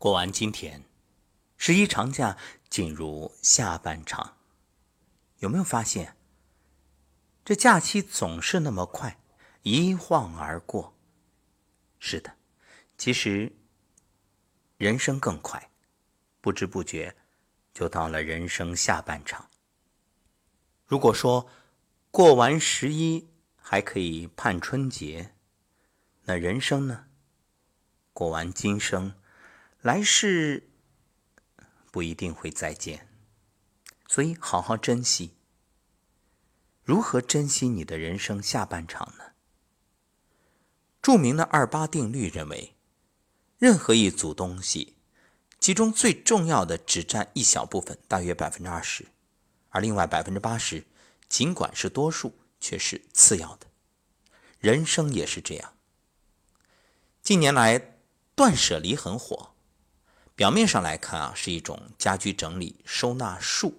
过完今天，十一长假进入下半场，有没有发现，这假期总是那么快，一晃而过？是的，其实人生更快，不知不觉就到了人生下半场。如果说过完十一还可以盼春节，那人生呢？过完今生。来世不一定会再见，所以好好珍惜。如何珍惜你的人生下半场呢？著名的二八定律认为，任何一组东西，其中最重要的只占一小部分，大约百分之二十，而另外百分之八十，尽管是多数，却是次要的。人生也是这样。近年来，断舍离很火。表面上来看啊，是一种家居整理收纳术；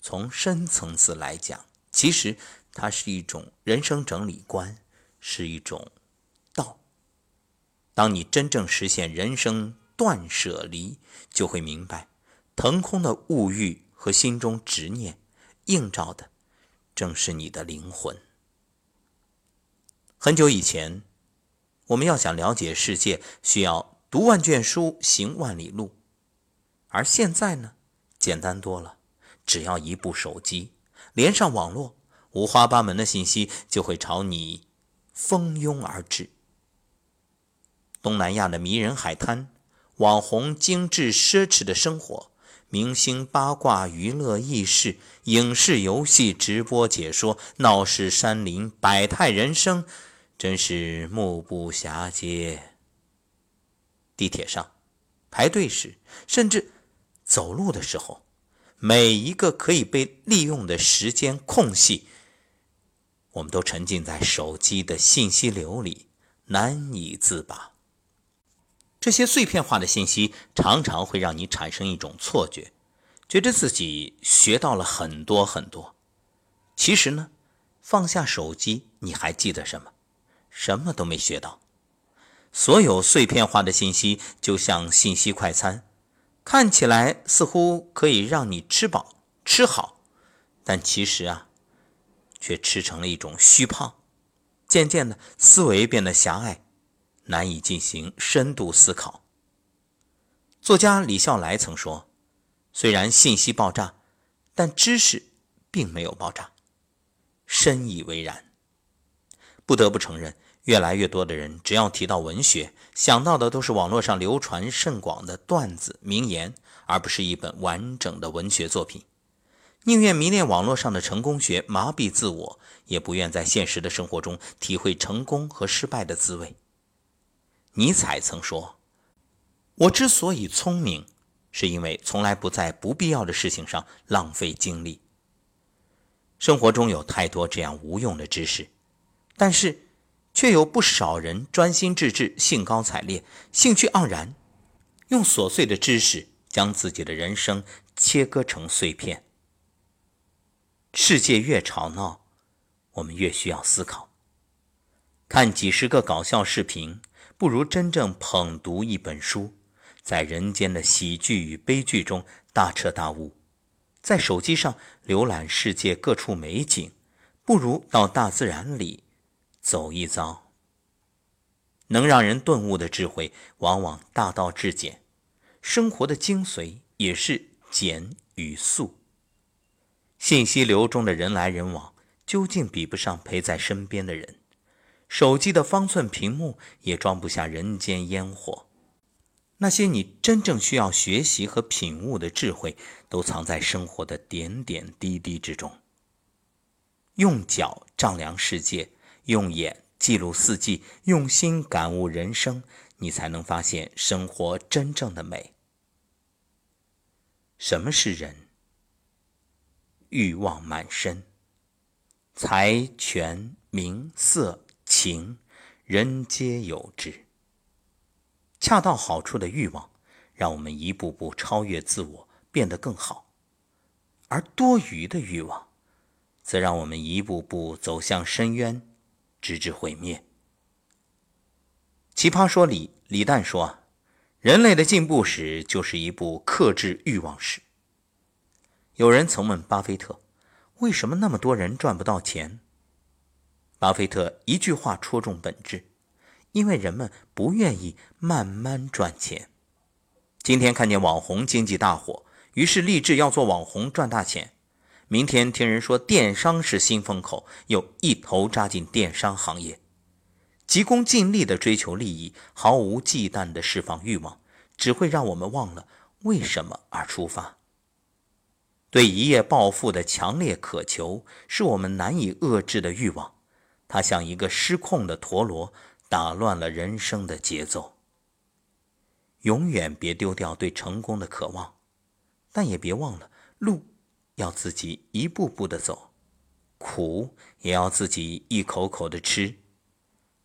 从深层次来讲，其实它是一种人生整理观，是一种道。当你真正实现人生断舍离，就会明白，腾空的物欲和心中执念，映照的正是你的灵魂。很久以前，我们要想了解世界，需要。读万卷书，行万里路，而现在呢，简单多了。只要一部手机，连上网络，五花八门的信息就会朝你蜂拥而至。东南亚的迷人海滩，网红精致奢侈的生活，明星八卦娱乐轶事，影视游戏直播解说，闹市山林，百态人生，真是目不暇接。地铁上，排队时，甚至走路的时候，每一个可以被利用的时间空隙，我们都沉浸在手机的信息流里，难以自拔。这些碎片化的信息常常会让你产生一种错觉，觉得自己学到了很多很多。其实呢，放下手机，你还记得什么？什么都没学到。所有碎片化的信息就像信息快餐，看起来似乎可以让你吃饱吃好，但其实啊，却吃成了一种虚胖。渐渐的，思维变得狭隘，难以进行深度思考。作家李笑来曾说：“虽然信息爆炸，但知识并没有爆炸。”深以为然。不得不承认。越来越多的人，只要提到文学，想到的都是网络上流传甚广的段子、名言，而不是一本完整的文学作品。宁愿迷恋网络上的成功学，麻痹自我，也不愿在现实的生活中体会成功和失败的滋味。尼采曾说：“我之所以聪明，是因为从来不在不必要的事情上浪费精力。”生活中有太多这样无用的知识，但是。却有不少人专心致志、兴高采烈、兴趣盎然，用琐碎的知识将自己的人生切割成碎片。世界越吵闹，我们越需要思考。看几十个搞笑视频，不如真正捧读一本书，在人间的喜剧与悲剧中大彻大悟。在手机上浏览世界各处美景，不如到大自然里。走一遭，能让人顿悟的智慧，往往大道至简。生活的精髓也是简与素。信息流中的人来人往，究竟比不上陪在身边的人。手机的方寸屏幕也装不下人间烟火。那些你真正需要学习和品悟的智慧，都藏在生活的点点滴滴之中。用脚丈量世界。用眼记录四季，用心感悟人生，你才能发现生活真正的美。什么是人？欲望满身，财权名色情，人皆有之。恰到好处的欲望，让我们一步步超越自我，变得更好；而多余的欲望，则让我们一步步走向深渊。直至毁灭。奇葩说里，李诞说：“人类的进步史就是一部克制欲望史。有人曾问巴菲特：“为什么那么多人赚不到钱？”巴菲特一句话戳中本质：因为人们不愿意慢慢赚钱。今天看见网红经济大火，于是立志要做网红赚大钱。明天听人说电商是新风口，又一头扎进电商行业，急功近利的追求利益，毫无忌惮的释放欲望，只会让我们忘了为什么而出发。对一夜暴富的强烈渴求，是我们难以遏制的欲望。它像一个失控的陀螺，打乱了人生的节奏。永远别丢掉对成功的渴望，但也别忘了路要自己一步步的走，苦也要自己一口口的吃，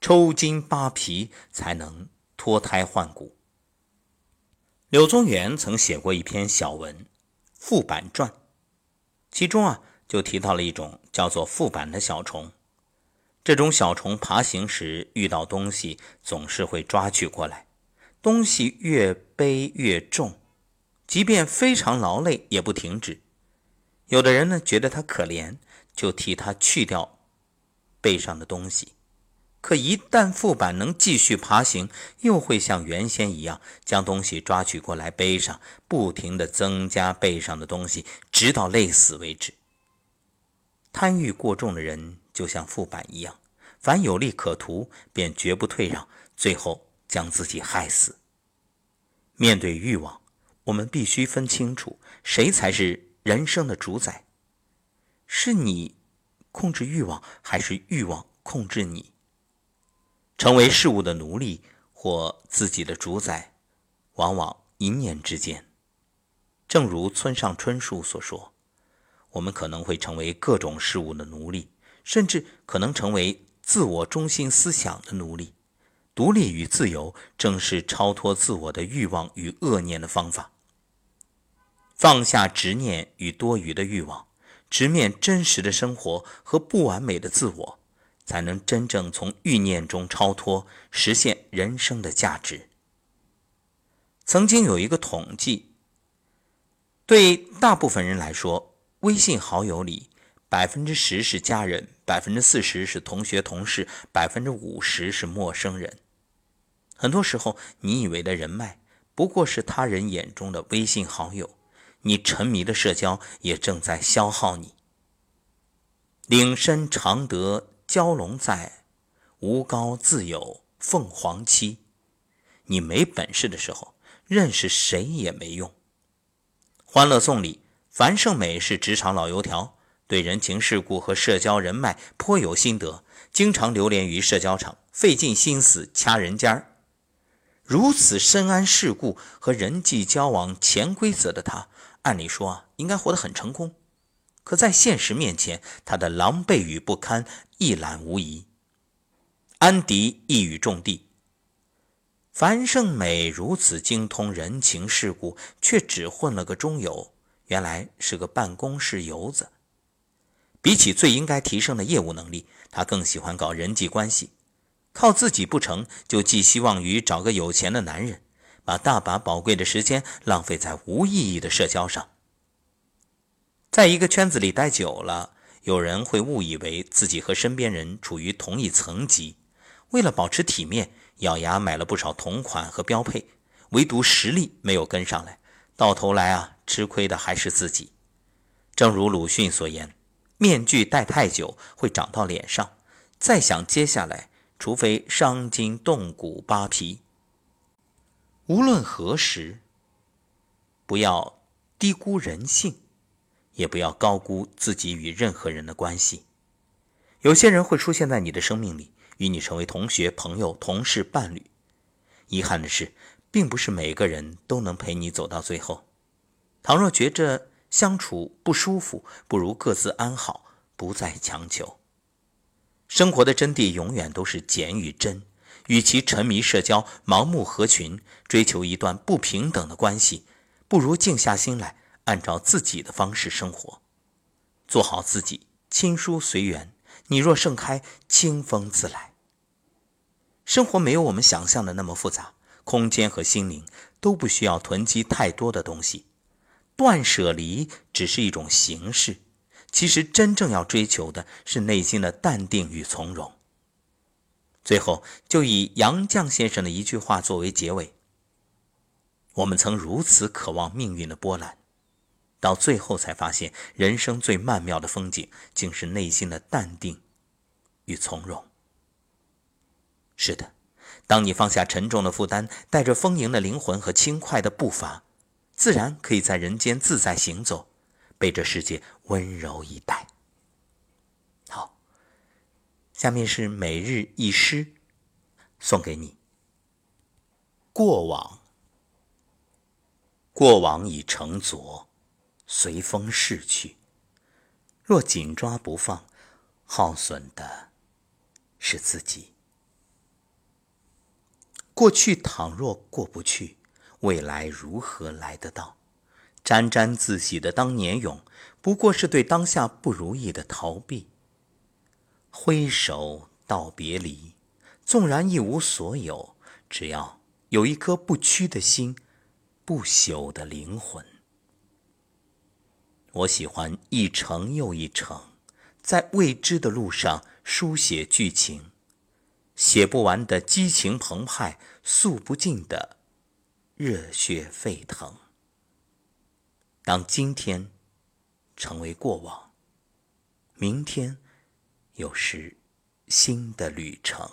抽筋扒皮才能脱胎换骨。柳宗元曾写过一篇小文《副板传》，其中啊就提到了一种叫做副板的小虫。这种小虫爬行时遇到东西，总是会抓取过来。东西越背越重，即便非常劳累也不停止。有的人呢觉得它可怜，就替它去掉背上的东西。可一旦副板能继续爬行，又会像原先一样将东西抓取过来背上，不停地增加背上的东西，直到累死为止。贪欲过重的人。就像副板一样，凡有利可图，便绝不退让，最后将自己害死。面对欲望，我们必须分清楚，谁才是人生的主宰？是你控制欲望，还是欲望控制你？成为事物的奴隶或自己的主宰，往往一念之间。正如村上春树所说：“我们可能会成为各种事物的奴隶。”甚至可能成为自我中心思想的奴隶。独立与自由，正是超脱自我的欲望与恶念的方法。放下执念与多余的欲望，直面真实的生活和不完美的自我，才能真正从欲念中超脱，实现人生的价值。曾经有一个统计，对大部分人来说，微信好友里。百分之十是家人，百分之四十是同学同事，百分之五十是陌生人。很多时候，你以为的人脉，不过是他人眼中的微信好友。你沉迷的社交，也正在消耗你。岭深常得蛟龙在，无高自有凤凰栖。你没本事的时候，认识谁也没用。《欢乐颂》里，樊胜美是职场老油条。对人情世故和社交人脉颇有心得，经常流连于社交场，费尽心思掐人尖儿。如此深谙世故和人际交往潜规则的他，按理说啊，应该活得很成功。可在现实面前，他的狼狈与不堪一览无遗。安迪一语中的：樊胜美如此精通人情世故，却只混了个中游，原来是个办公室游子。比起最应该提升的业务能力，他更喜欢搞人际关系。靠自己不成就寄希望于找个有钱的男人，把大把宝贵的时间浪费在无意义的社交上。在一个圈子里待久了，有人会误以为自己和身边人处于同一层级，为了保持体面，咬牙买了不少同款和标配，唯独实力没有跟上来，到头来啊，吃亏的还是自己。正如鲁迅所言。面具戴太久会长到脸上，再想揭下来，除非伤筋动骨扒皮。无论何时，不要低估人性，也不要高估自己与任何人的关系。有些人会出现在你的生命里，与你成为同学、朋友、同事、伴侣。遗憾的是，并不是每个人都能陪你走到最后。倘若觉着，相处不舒服，不如各自安好，不再强求。生活的真谛永远都是简与真。与其沉迷社交、盲目合群、追求一段不平等的关系，不如静下心来，按照自己的方式生活，做好自己，亲疏随缘。你若盛开，清风自来。生活没有我们想象的那么复杂，空间和心灵都不需要囤积太多的东西。断舍离只是一种形式，其实真正要追求的是内心的淡定与从容。最后，就以杨绛先生的一句话作为结尾：我们曾如此渴望命运的波澜，到最后才发现，人生最曼妙的风景，竟是内心的淡定与从容。是的，当你放下沉重的负担，带着丰盈的灵魂和轻快的步伐。自然可以在人间自在行走，被这世界温柔以待。下面是每日一诗，送给你。过往，过往已成昨，随风逝去。若紧抓不放，耗损的是自己。过去倘若过不去。未来如何来得到？沾沾自喜的当年勇，不过是对当下不如意的逃避。挥手道别离，纵然一无所有，只要有一颗不屈的心，不朽的灵魂。我喜欢一程又一程，在未知的路上书写剧情，写不完的激情澎湃，诉不尽的。热血沸腾。当今天成为过往，明天又是新的旅程。